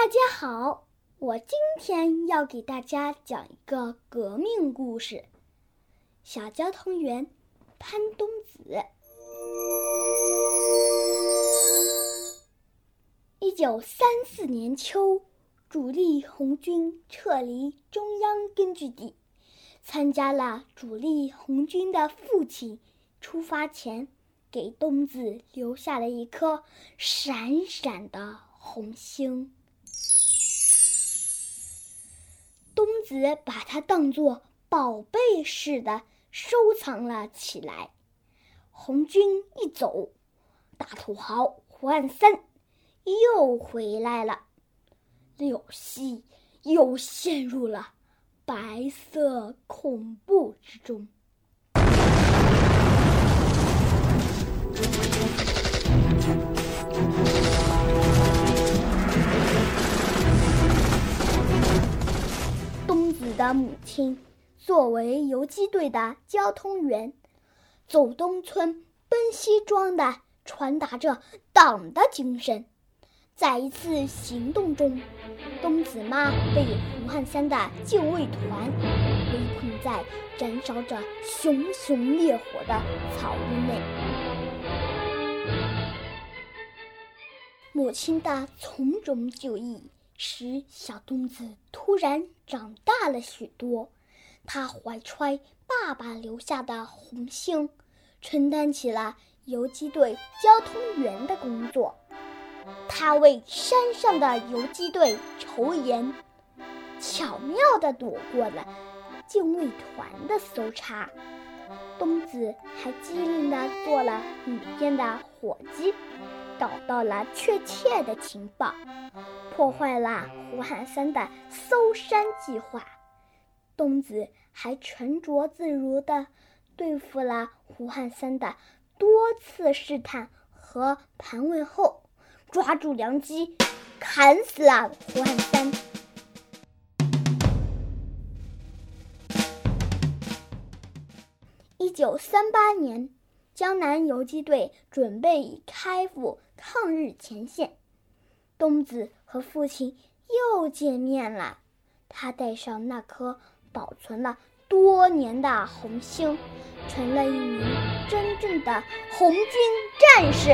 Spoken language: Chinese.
大家好，我今天要给大家讲一个革命故事。小交通员潘冬子。一九三四年秋，主力红军撤离中央根据地，参加了主力红军的父亲出发前给冬子留下了一颗闪闪的红星。子把它当作宝贝似的收藏了起来。红军一走，大土豪胡汉三又回来了，柳溪又陷入了白色恐怖之中。的母亲作为游击队的交通员，走东村奔西庄的传达着党的精神。在一次行动中，冬子妈被胡汉三的禁卫团围困在燃烧着熊熊烈火的草屋内。母亲的从容就义。使小冬子突然长大了许多，他怀揣爸爸留下的红星，承担起了游击队交通员的工作。他为山上的游击队筹盐，巧妙地躲过了警卫团的搜查。冬子还机灵地做了雨天的伙计。找到了确切的情报，破坏了胡汉三的搜山计划。冬子还沉着自如地对付了胡汉三的多次试探和盘问后，抓住良机，砍死了胡汉三。一九三八年。江南游击队准备开赴抗日前线，冬子和父亲又见面了。他带上那颗保存了多年的红星，成了一名真正的红军战士。